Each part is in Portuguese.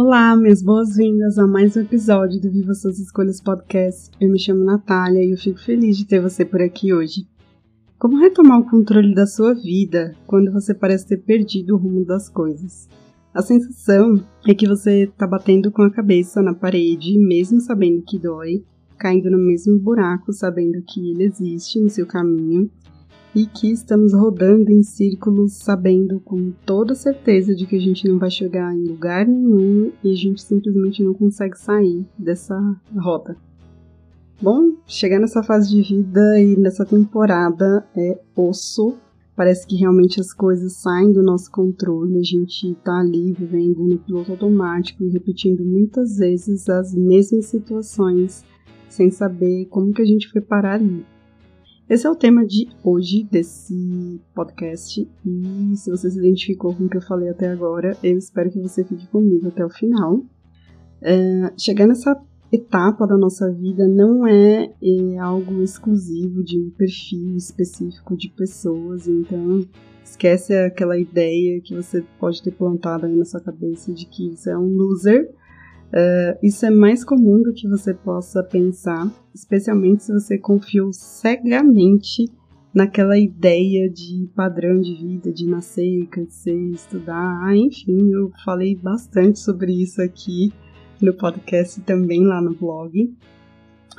Olá, minhas boas-vindas a mais um episódio do Viva Suas Escolhas Podcast. Eu me chamo Natália e eu fico feliz de ter você por aqui hoje. Como retomar o controle da sua vida quando você parece ter perdido o rumo das coisas? A sensação é que você está batendo com a cabeça na parede, mesmo sabendo que dói, caindo no mesmo buraco, sabendo que ele existe no seu caminho e que estamos rodando em círculos sabendo com toda certeza de que a gente não vai chegar em lugar nenhum e a gente simplesmente não consegue sair dessa rota. Bom, chegar nessa fase de vida e nessa temporada é osso. Parece que realmente as coisas saem do nosso controle, a gente tá ali vivendo no piloto automático e repetindo muitas vezes as mesmas situações sem saber como que a gente foi parar ali. Esse é o tema de hoje desse podcast e se você se identificou com o que eu falei até agora, eu espero que você fique comigo até o final. É, chegar nessa etapa da nossa vida não é, é algo exclusivo de um perfil específico de pessoas, então esquece aquela ideia que você pode ter plantado aí na sua cabeça de que você é um loser Uh, isso é mais comum do que você possa pensar, especialmente se você confiou cegamente naquela ideia de padrão de vida, de nascer, crescer, estudar. Ah, enfim, eu falei bastante sobre isso aqui no podcast e também lá no blog.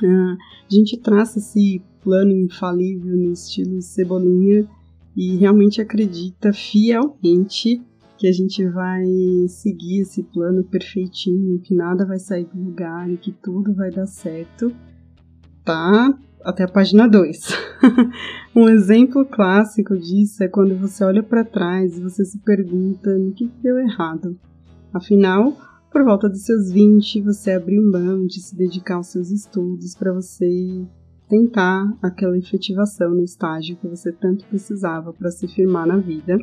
Uh, a gente traça esse plano infalível no estilo cebolinha e realmente acredita fielmente que a gente vai seguir esse plano perfeitinho, que nada vai sair do lugar e que tudo vai dar certo, tá? Até a página 2. um exemplo clássico disso é quando você olha para trás e você se pergunta no que deu errado. Afinal, por volta dos seus 20, você abriu mão de se dedicar aos seus estudos para você tentar aquela efetivação no estágio que você tanto precisava para se firmar na vida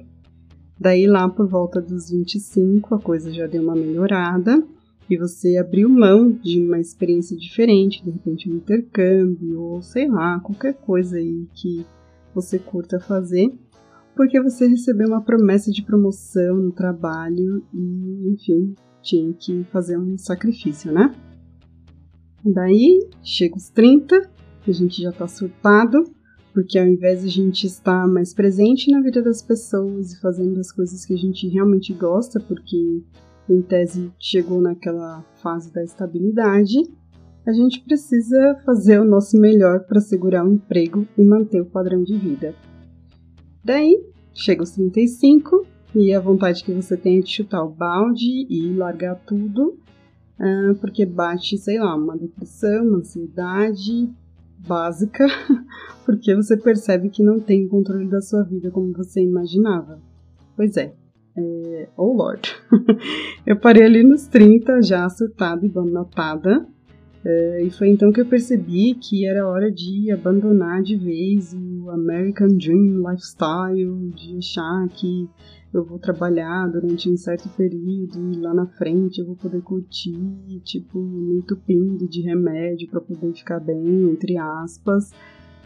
Daí lá por volta dos 25 a coisa já deu uma melhorada e você abriu mão de uma experiência diferente, de repente um intercâmbio ou sei lá, qualquer coisa aí que você curta fazer, porque você recebeu uma promessa de promoção no trabalho e, enfim, tinha que fazer um sacrifício, né? Daí chega os 30, a gente já tá surtado, porque ao invés de a gente estar mais presente na vida das pessoas e fazendo as coisas que a gente realmente gosta, porque em tese chegou naquela fase da estabilidade, a gente precisa fazer o nosso melhor para segurar o emprego e manter o padrão de vida. Daí, chega os 35 e a vontade que você tem é de chutar o balde e largar tudo, ah, porque bate, sei lá, uma depressão, uma ansiedade, básica, porque você percebe que não tem controle da sua vida como você imaginava. Pois é. é oh Lord. eu parei ali nos 30, já surtada e notada. É, e foi então que eu percebi que era hora de abandonar de vez o American Dream Lifestyle, de achar que eu vou trabalhar durante um certo período e lá na frente eu vou poder curtir, tipo, me entupindo de remédio para poder ficar bem, entre aspas,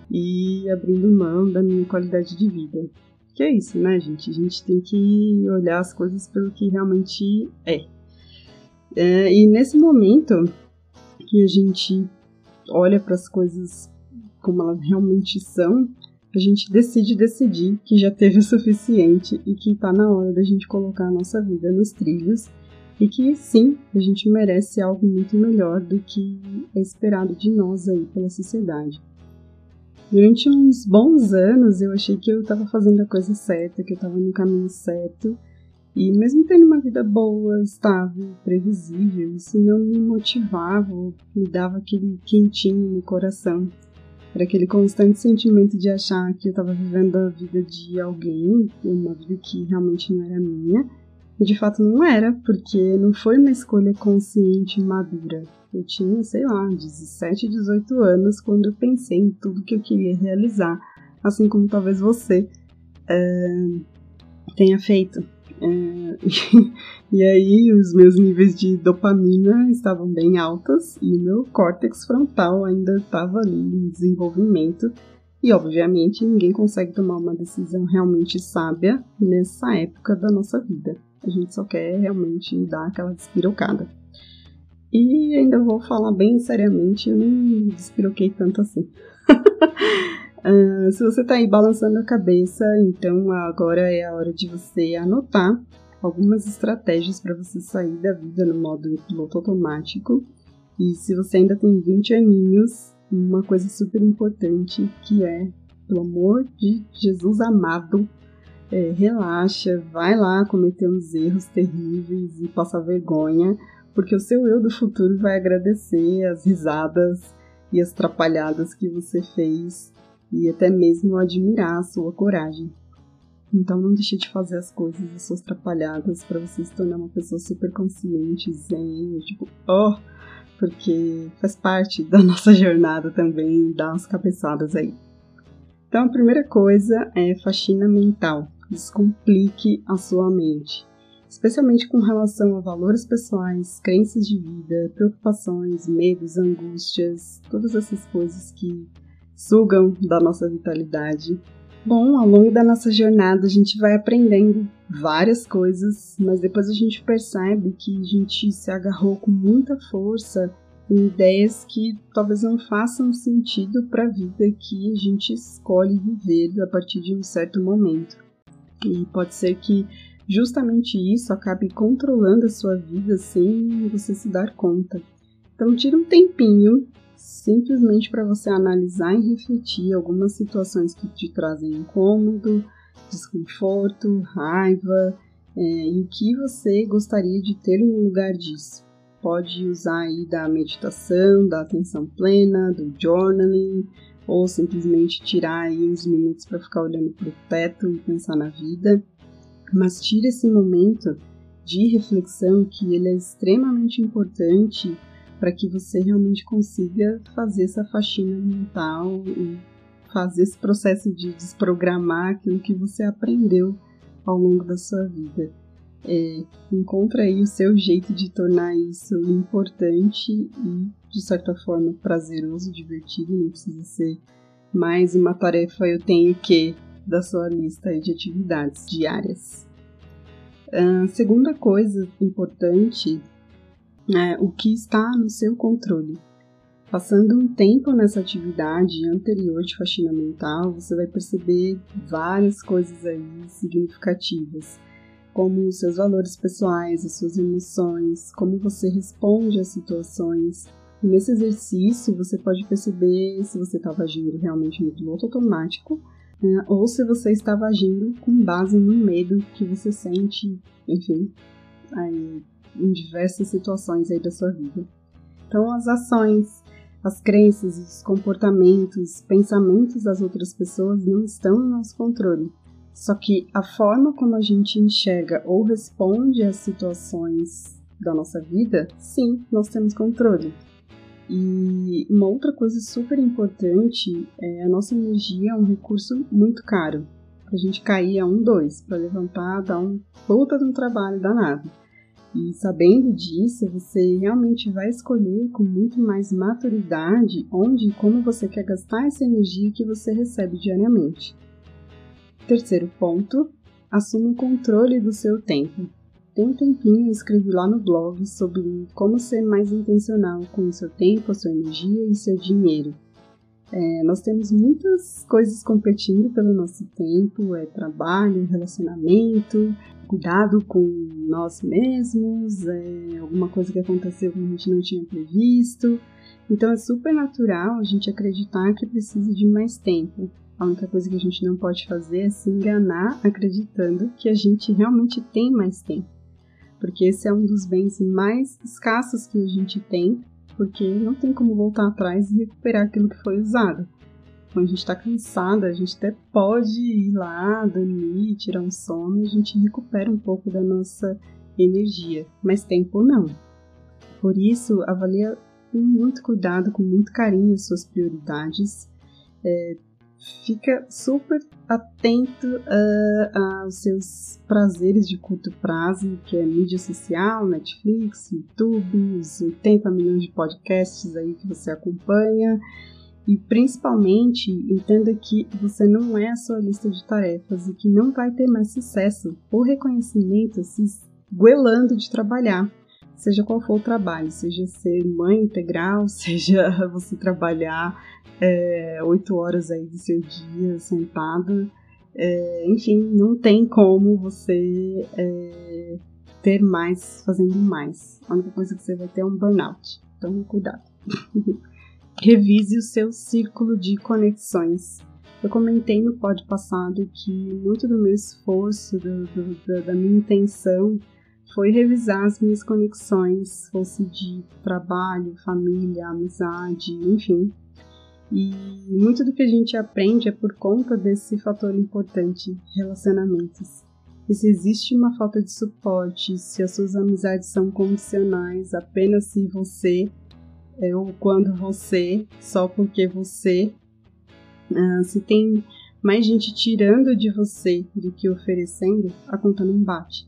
e abrindo mão da minha qualidade de vida. Que é isso, né, gente? A gente tem que olhar as coisas pelo que realmente é. é e nesse momento que a gente olha para as coisas como elas realmente são, a gente decide decidir que já teve o suficiente e que está na hora da gente colocar a nossa vida nos trilhos e que sim, a gente merece algo muito melhor do que é esperado de nós aí pela sociedade. Durante uns bons anos eu achei que eu estava fazendo a coisa certa, que eu estava no caminho certo, e mesmo tendo uma vida boa, estável, previsível, isso não me motivava, me dava aquele quentinho no coração era aquele constante sentimento de achar que eu estava vivendo a vida de alguém, uma vida que realmente não era minha, E de fato não era, porque não foi uma escolha consciente e madura. Eu tinha, sei lá, 17, 18 anos quando eu pensei em tudo que eu queria realizar, assim como talvez você é, tenha feito. É, e aí os meus níveis de dopamina estavam bem altos e meu córtex frontal ainda estava ali em desenvolvimento. E obviamente ninguém consegue tomar uma decisão realmente sábia nessa época da nossa vida. A gente só quer realmente dar aquela despirocada. E ainda vou falar bem seriamente, eu não despiroquei tanto assim. uh, se você tá aí balançando a cabeça, então agora é a hora de você anotar algumas estratégias para você sair da vida no modo piloto automático. E se você ainda tem 20 aninhos, uma coisa super importante que é, pelo amor de Jesus amado, é, relaxa, vai lá cometer uns erros terríveis e passar vergonha, porque o seu eu do futuro vai agradecer as risadas e as trapalhadas que você fez e até mesmo admirar a sua coragem. Então não deixe de fazer as coisas, as suas trapalhadas, para você se tornar uma pessoa super consciente, zen, tipo, oh, porque faz parte da nossa jornada também dar umas cabeçadas aí. Então a primeira coisa é faxina mental descomplique a sua mente, especialmente com relação a valores pessoais, crenças de vida, preocupações, medos, angústias, todas essas coisas que sugam da nossa vitalidade. Bom, ao longo da nossa jornada a gente vai aprendendo várias coisas, mas depois a gente percebe que a gente se agarrou com muita força em ideias que talvez não façam sentido para a vida que a gente escolhe viver a partir de um certo momento. E pode ser que justamente isso acabe controlando a sua vida sem você se dar conta. Então, tira um tempinho simplesmente para você analisar e refletir algumas situações que te trazem incômodo, desconforto, raiva é, e o que você gostaria de ter no lugar disso. Pode usar aí da meditação, da atenção plena, do journaling, ou simplesmente tirar aí uns minutos para ficar olhando para o teto e pensar na vida, mas tire esse momento de reflexão que ele é extremamente importante para que você realmente consiga fazer essa faxina mental e fazer esse processo de desprogramar aquilo que você aprendeu ao longo da sua vida. É, encontra aí o seu jeito de tornar isso importante e, de certa forma, prazeroso, divertido. Não precisa ser mais uma tarefa eu tenho que da sua lista de atividades diárias. A segunda coisa importante é o que está no seu controle. Passando um tempo nessa atividade anterior de faxina mental, você vai perceber várias coisas aí significativas como os seus valores pessoais, as suas emoções, como você responde às situações. E nesse exercício você pode perceber se você estava agindo realmente no piloto automático né, ou se você estava agindo com base no medo que você sente, enfim, aí, em diversas situações aí da sua vida. Então as ações, as crenças, os comportamentos, pensamentos das outras pessoas não estão no nosso controle. Só que a forma como a gente enxerga ou responde às situações da nossa vida, sim, nós temos controle. E uma outra coisa super importante é a nossa energia é um recurso muito caro. Pra gente cair a um, dois, para levantar, dar um puta de um trabalho danado. E sabendo disso, você realmente vai escolher com muito mais maturidade onde e como você quer gastar essa energia que você recebe diariamente. Terceiro ponto, assuma o controle do seu tempo. Tem um tempinho escrevi lá no blog sobre como ser mais intencional com o seu tempo, a sua energia e seu dinheiro. É, nós temos muitas coisas competindo pelo nosso tempo, é trabalho, relacionamento, cuidado com nós mesmos, é alguma coisa que aconteceu que a gente não tinha previsto. Então é super natural a gente acreditar que precisa de mais tempo. A única coisa que a gente não pode fazer é se enganar acreditando que a gente realmente tem mais tempo. Porque esse é um dos bens mais escassos que a gente tem, porque não tem como voltar atrás e recuperar aquilo que foi usado. Quando a gente está cansada, a gente até pode ir lá, dormir, tirar um sono, a gente recupera um pouco da nossa energia, mas tempo não. Por isso, avalia com muito cuidado, com muito carinho as suas prioridades. É, fica super atento uh, aos seus prazeres de curto prazo, que é mídia social, Netflix, YouTube, os 80 milhões de podcasts aí que você acompanha. E principalmente, entenda que você não é a sua lista de tarefas e que não vai ter mais sucesso ou reconhecimento se esguelando de trabalhar seja qual for o trabalho, seja ser mãe integral, seja você trabalhar é, oito é, horas aí do seu dia sentada, é, enfim, não tem como você é, ter mais fazendo mais. A única coisa que você vai ter é um burnout. Então, cuidado. Revise o seu círculo de conexões. Eu comentei no pod passado que muito do meu esforço, do, do, da minha intenção foi revisar as minhas conexões, fosse de trabalho, família, amizade, enfim. E muito do que a gente aprende é por conta desse fator importante, relacionamentos. E se existe uma falta de suporte, se as suas amizades são condicionais apenas se você é, ou quando você, só porque você, uh, se tem mais gente tirando de você do que oferecendo, a conta não bate.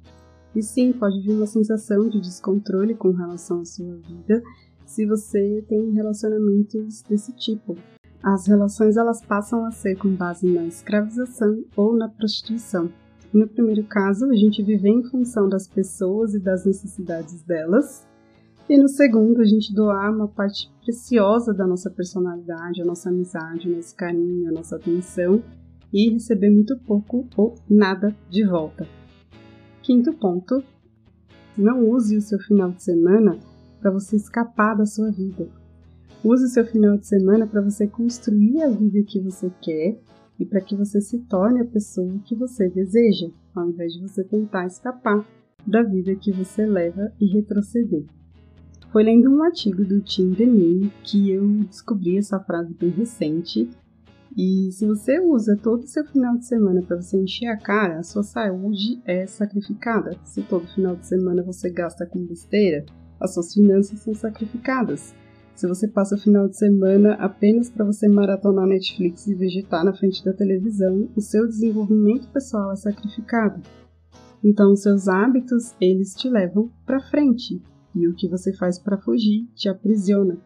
E sim, pode vir uma sensação de descontrole com relação à sua vida se você tem relacionamentos desse tipo. As relações elas passam a ser com base na escravização ou na prostituição. No primeiro caso, a gente vive em função das pessoas e das necessidades delas, e no segundo, a gente doar uma parte preciosa da nossa personalidade, a nossa amizade, o nosso carinho, a nossa atenção e receber muito pouco ou nada de volta. Quinto ponto: não use o seu final de semana para você escapar da sua vida. Use o seu final de semana para você construir a vida que você quer e para que você se torne a pessoa que você deseja, ao invés de você tentar escapar da vida que você leva e retroceder. Foi lendo um artigo do Tim Denis que eu descobri essa frase bem recente e se você usa todo o seu final de semana para você encher a cara, a sua saúde é sacrificada. Se todo final de semana você gasta com besteira, as suas finanças são sacrificadas. Se você passa o final de semana apenas para você maratonar Netflix e vegetar na frente da televisão, o seu desenvolvimento pessoal é sacrificado. Então, seus hábitos, eles te levam para frente, e o que você faz para fugir te aprisiona.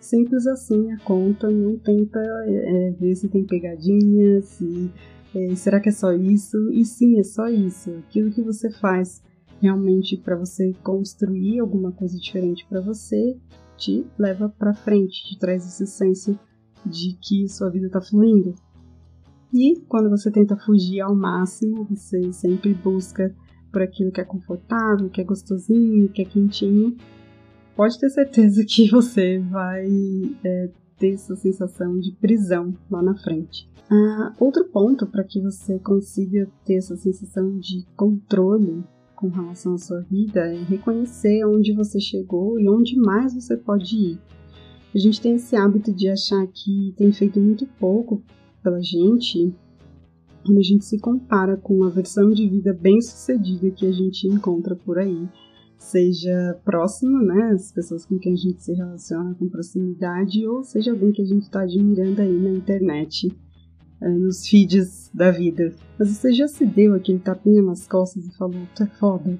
Simples assim a conta, não tenta é, ver se tem pegadinha, se é, será que é só isso? E sim, é só isso. Aquilo que você faz realmente para você construir alguma coisa diferente para você te leva para frente, te traz esse senso de que sua vida está fluindo. E quando você tenta fugir ao máximo, você sempre busca por aquilo que é confortável, que é gostosinho, que é quentinho, pode ter certeza que você vai é, ter essa sensação de prisão lá na frente. Ah, outro ponto para que você consiga ter essa sensação de controle com relação à sua vida é reconhecer onde você chegou e onde mais você pode ir. A gente tem esse hábito de achar que tem feito muito pouco pela gente quando a gente se compara com a versão de vida bem sucedida que a gente encontra por aí seja próximo, né, as pessoas com quem a gente se relaciona com proximidade, ou seja alguém que a gente está admirando aí na internet, é, nos feeds da vida. Mas você já se deu aquele tapinha nas costas e falou, tu é foda?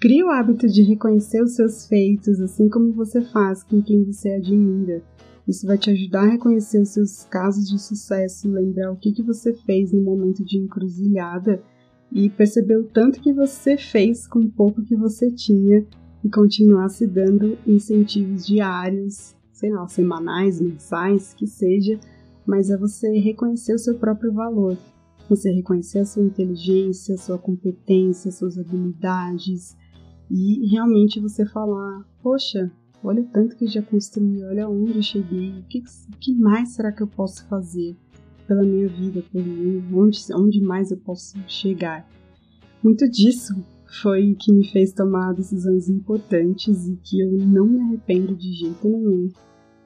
Crie o hábito de reconhecer os seus feitos, assim como você faz com quem você admira. Isso vai te ajudar a reconhecer os seus casos de sucesso, lembrar o que, que você fez no momento de encruzilhada e perceber o tanto que você fez com o pouco que você tinha e continuar se dando incentivos diários, sei lá, semanais, mensais, que seja, mas é você reconhecer o seu próprio valor. Você reconhecer a sua inteligência, a sua competência, suas habilidades e realmente você falar: Poxa, olha o tanto que já construí, olha onde eu cheguei, o que, que mais será que eu posso fazer? pela minha vida, por mim, onde, onde mais eu posso chegar. Muito disso foi o que me fez tomar decisões importantes e que eu não me arrependo de jeito nenhum.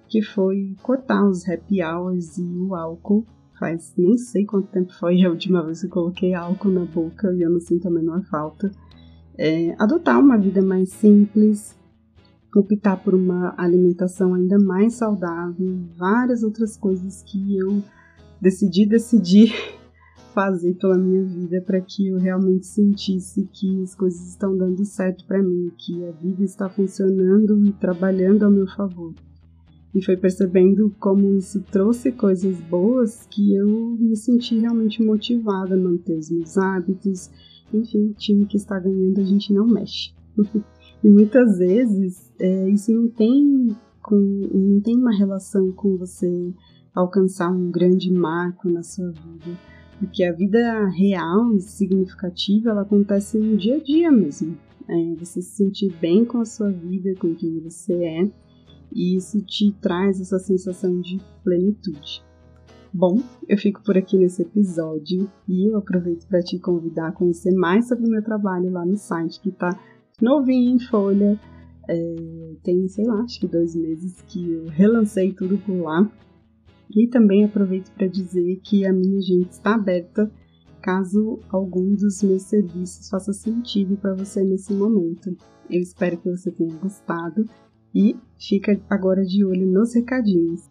que foi cortar os happy hours e o álcool. Faz nem sei quanto tempo foi a última vez que eu coloquei álcool na boca e eu não sinto a menor falta. É, adotar uma vida mais simples, optar por uma alimentação ainda mais saudável, várias outras coisas que eu decidi decidir fazer pela minha vida para que eu realmente sentisse que as coisas estão dando certo para mim, que a vida está funcionando e trabalhando ao meu favor. E foi percebendo como isso trouxe coisas boas que eu me senti realmente motivada a manter os meus hábitos. Enfim, time que está ganhando a gente não mexe. E muitas vezes é, isso não tem, com, não tem uma relação com você alcançar um grande marco na sua vida. Porque a vida real e significativa ela acontece no dia a dia mesmo. É, você se sentir bem com a sua vida, com quem você é, e isso te traz essa sensação de plenitude. Bom, eu fico por aqui nesse episódio e eu aproveito para te convidar a conhecer mais sobre o meu trabalho lá no site que está novinho em folha. É, tem, sei lá, acho que dois meses que eu relancei tudo por lá. E também aproveito para dizer que a minha agenda está aberta caso algum dos meus serviços faça sentido para você nesse momento. Eu espero que você tenha gostado e fica agora de olho nos recadinhos.